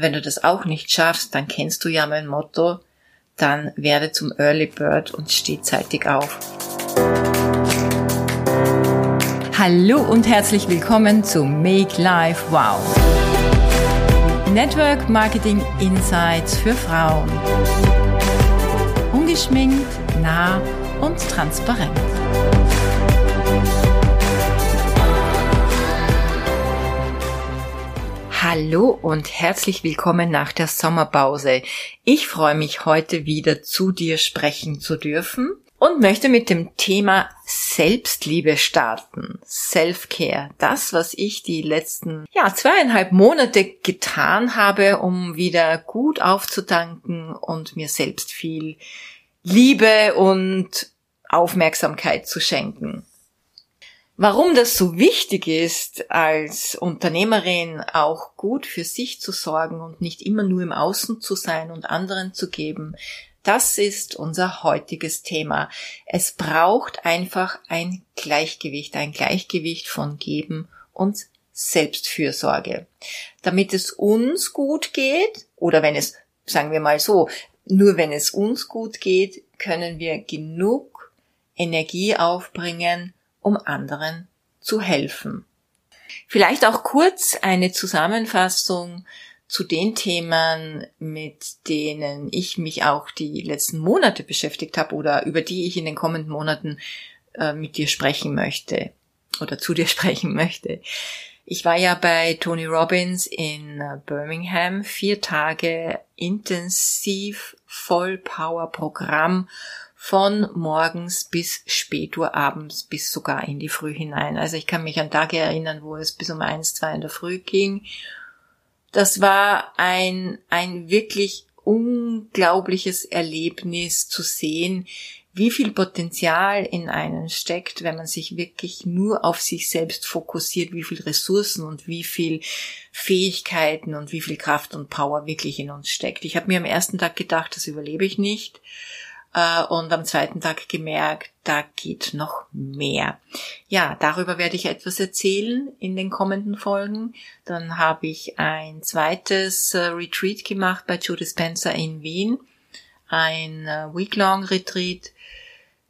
Wenn du das auch nicht schaffst, dann kennst du ja mein Motto, dann werde zum Early Bird und steh zeitig auf. Hallo und herzlich willkommen zu Make Life Wow. Network Marketing Insights für Frauen. Ungeschminkt, nah und transparent. Hallo und herzlich willkommen nach der Sommerpause. Ich freue mich heute wieder zu dir sprechen zu dürfen und möchte mit dem Thema Selbstliebe starten. Self-Care. Das, was ich die letzten, ja, zweieinhalb Monate getan habe, um wieder gut aufzudanken und mir selbst viel Liebe und Aufmerksamkeit zu schenken. Warum das so wichtig ist, als Unternehmerin auch gut für sich zu sorgen und nicht immer nur im Außen zu sein und anderen zu geben, das ist unser heutiges Thema. Es braucht einfach ein Gleichgewicht, ein Gleichgewicht von Geben und Selbstfürsorge. Damit es uns gut geht, oder wenn es, sagen wir mal so, nur wenn es uns gut geht, können wir genug Energie aufbringen, um anderen zu helfen. Vielleicht auch kurz eine Zusammenfassung zu den Themen, mit denen ich mich auch die letzten Monate beschäftigt habe oder über die ich in den kommenden Monaten äh, mit dir sprechen möchte oder zu dir sprechen möchte. Ich war ja bei Tony Robbins in äh, Birmingham, vier Tage intensiv Vollpower-Programm von morgens bis spätur abends bis sogar in die Früh hinein. Also ich kann mich an Tage erinnern, wo es bis um eins, zwei in der Früh ging. Das war ein, ein wirklich unglaubliches Erlebnis zu sehen, wie viel Potenzial in einen steckt, wenn man sich wirklich nur auf sich selbst fokussiert, wie viel Ressourcen und wie viel Fähigkeiten und wie viel Kraft und Power wirklich in uns steckt. Ich habe mir am ersten Tag gedacht, das überlebe ich nicht und am zweiten Tag gemerkt, da geht noch mehr. Ja, darüber werde ich etwas erzählen in den kommenden Folgen. Dann habe ich ein zweites äh, Retreat gemacht bei Judith Spencer in Wien, ein äh, Week-long Retreat.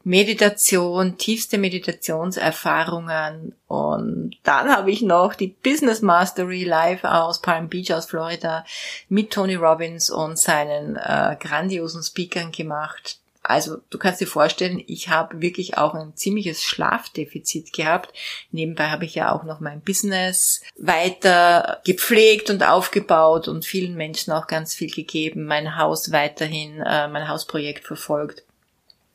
Meditation, tiefste Meditationserfahrungen und dann habe ich noch die Business Mastery live aus Palm Beach aus Florida mit Tony Robbins und seinen äh, grandiosen Speakern gemacht. Also du kannst dir vorstellen, ich habe wirklich auch ein ziemliches Schlafdefizit gehabt. Nebenbei habe ich ja auch noch mein Business weiter gepflegt und aufgebaut und vielen Menschen auch ganz viel gegeben, mein Haus weiterhin, äh, mein Hausprojekt verfolgt.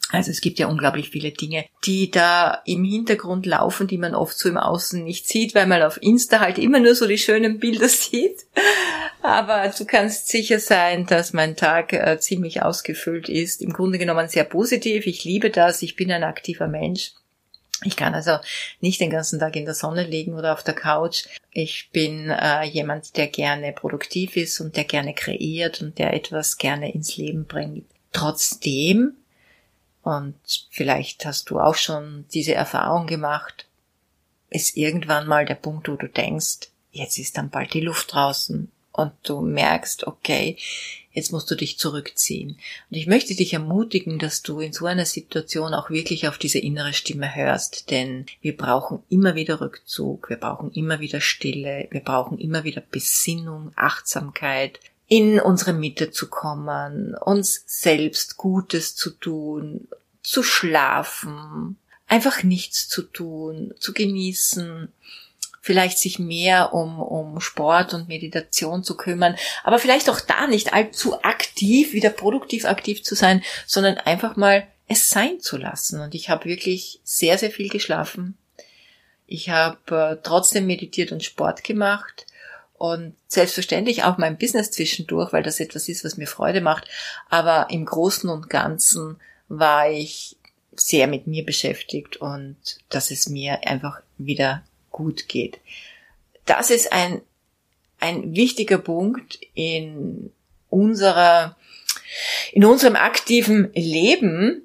Also es gibt ja unglaublich viele Dinge, die da im Hintergrund laufen, die man oft so im Außen nicht sieht, weil man auf Insta halt immer nur so die schönen Bilder sieht. Aber du kannst sicher sein, dass mein Tag äh, ziemlich ausgefüllt ist. Im Grunde genommen sehr positiv. Ich liebe das. Ich bin ein aktiver Mensch. Ich kann also nicht den ganzen Tag in der Sonne liegen oder auf der Couch. Ich bin äh, jemand, der gerne produktiv ist und der gerne kreiert und der etwas gerne ins Leben bringt. Trotzdem und vielleicht hast du auch schon diese Erfahrung gemacht, ist irgendwann mal der Punkt, wo du denkst, jetzt ist dann bald die Luft draußen und du merkst, okay, jetzt musst du dich zurückziehen. Und ich möchte dich ermutigen, dass du in so einer Situation auch wirklich auf diese innere Stimme hörst, denn wir brauchen immer wieder Rückzug, wir brauchen immer wieder Stille, wir brauchen immer wieder Besinnung, Achtsamkeit, in unsere Mitte zu kommen, uns selbst Gutes zu tun, zu schlafen, einfach nichts zu tun, zu genießen, vielleicht sich mehr um, um Sport und Meditation zu kümmern, aber vielleicht auch da nicht allzu aktiv, wieder produktiv aktiv zu sein, sondern einfach mal es sein zu lassen. Und ich habe wirklich sehr, sehr viel geschlafen. Ich habe äh, trotzdem meditiert und Sport gemacht und selbstverständlich auch mein Business zwischendurch, weil das etwas ist, was mir Freude macht. Aber im Großen und Ganzen war ich sehr mit mir beschäftigt und dass es mir einfach wieder gut geht. Das ist ein, ein wichtiger Punkt in unserer, in unserem aktiven Leben.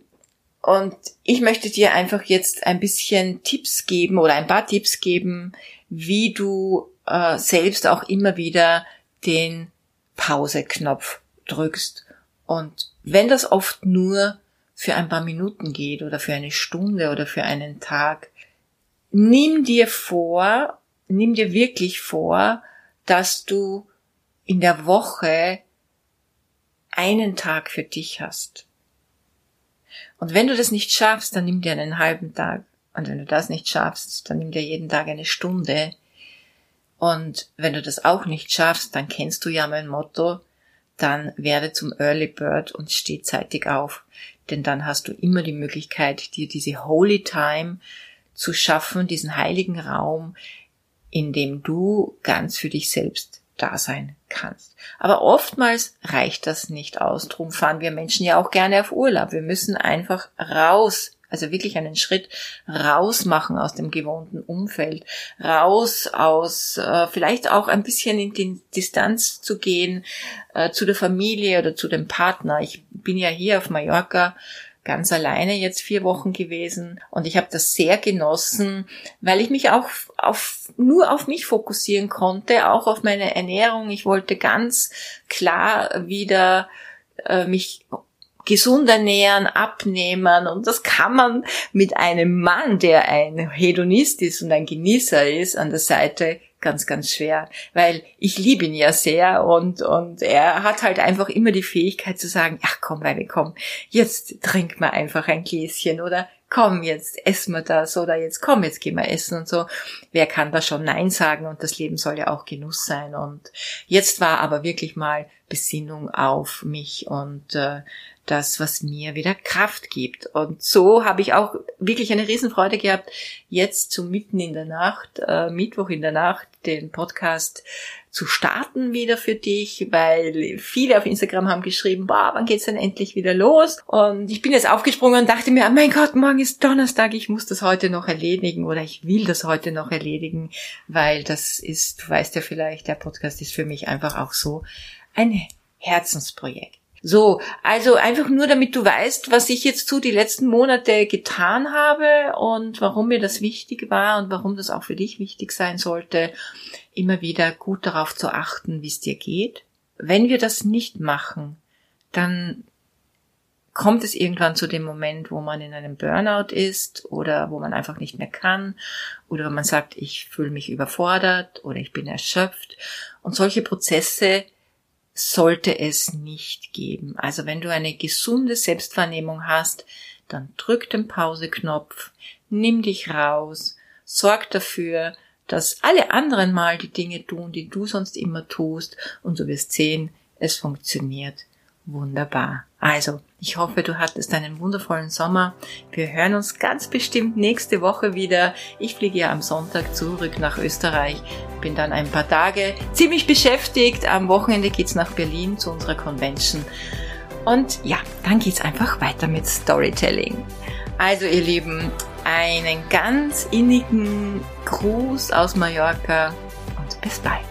Und ich möchte dir einfach jetzt ein bisschen Tipps geben oder ein paar Tipps geben, wie du äh, selbst auch immer wieder den Pause-Knopf drückst. Und wenn das oft nur für ein paar Minuten geht oder für eine Stunde oder für einen Tag, nimm dir vor, nimm dir wirklich vor, dass du in der Woche einen Tag für dich hast. Und wenn du das nicht schaffst, dann nimm dir einen halben Tag. Und wenn du das nicht schaffst, dann nimm dir jeden Tag eine Stunde. Und wenn du das auch nicht schaffst, dann kennst du ja mein Motto, dann werde zum Early Bird und steh zeitig auf. Denn dann hast du immer die Möglichkeit, dir diese Holy Time zu schaffen, diesen heiligen Raum, in dem du ganz für dich selbst da sein kannst. Aber oftmals reicht das nicht aus. Drum fahren wir Menschen ja auch gerne auf Urlaub. Wir müssen einfach raus also wirklich einen Schritt raus machen aus dem gewohnten Umfeld, raus aus, äh, vielleicht auch ein bisschen in die Distanz zu gehen äh, zu der Familie oder zu dem Partner. Ich bin ja hier auf Mallorca ganz alleine jetzt vier Wochen gewesen und ich habe das sehr genossen, weil ich mich auch auf, nur auf mich fokussieren konnte, auch auf meine Ernährung. Ich wollte ganz klar wieder äh, mich gesund ernähren, abnehmen und das kann man mit einem Mann, der ein Hedonist ist und ein Genießer ist, an der Seite ganz, ganz schwer, weil ich liebe ihn ja sehr und, und er hat halt einfach immer die Fähigkeit zu sagen, ach komm, Weine, komm, jetzt trink mal einfach ein Gläschen oder komm, jetzt essen wir das oder jetzt komm, jetzt gehen wir essen und so. Wer kann da schon Nein sagen und das Leben soll ja auch Genuss sein und jetzt war aber wirklich mal Besinnung auf mich und äh, das, was mir wieder Kraft gibt. Und so habe ich auch wirklich eine Riesenfreude gehabt, jetzt zu mitten in der Nacht, äh, Mittwoch in der Nacht, den Podcast zu starten wieder für dich, weil viele auf Instagram haben geschrieben, boah, wann geht's denn endlich wieder los? Und ich bin jetzt aufgesprungen und dachte mir, oh mein Gott, morgen ist Donnerstag, ich muss das heute noch erledigen oder ich will das heute noch erledigen, weil das ist, du weißt ja vielleicht, der Podcast ist für mich einfach auch so ein Herzensprojekt. So, also einfach nur damit du weißt, was ich jetzt zu die letzten Monate getan habe und warum mir das wichtig war und warum das auch für dich wichtig sein sollte, immer wieder gut darauf zu achten, wie es dir geht. Wenn wir das nicht machen, dann kommt es irgendwann zu dem Moment, wo man in einem Burnout ist oder wo man einfach nicht mehr kann oder man sagt, ich fühle mich überfordert oder ich bin erschöpft. Und solche Prozesse sollte es nicht geben. Also wenn du eine gesunde Selbstwahrnehmung hast, dann drück den Pauseknopf, nimm dich raus, sorg dafür, dass alle anderen mal die Dinge tun, die du sonst immer tust, und du wirst sehen, es funktioniert wunderbar. Also, ich hoffe, du hattest einen wundervollen Sommer. Wir hören uns ganz bestimmt nächste Woche wieder. Ich fliege ja am Sonntag zurück nach Österreich, bin dann ein paar Tage ziemlich beschäftigt. Am Wochenende geht's nach Berlin zu unserer Convention. Und ja, dann geht's einfach weiter mit Storytelling. Also, ihr Lieben, einen ganz innigen Gruß aus Mallorca und bis bald.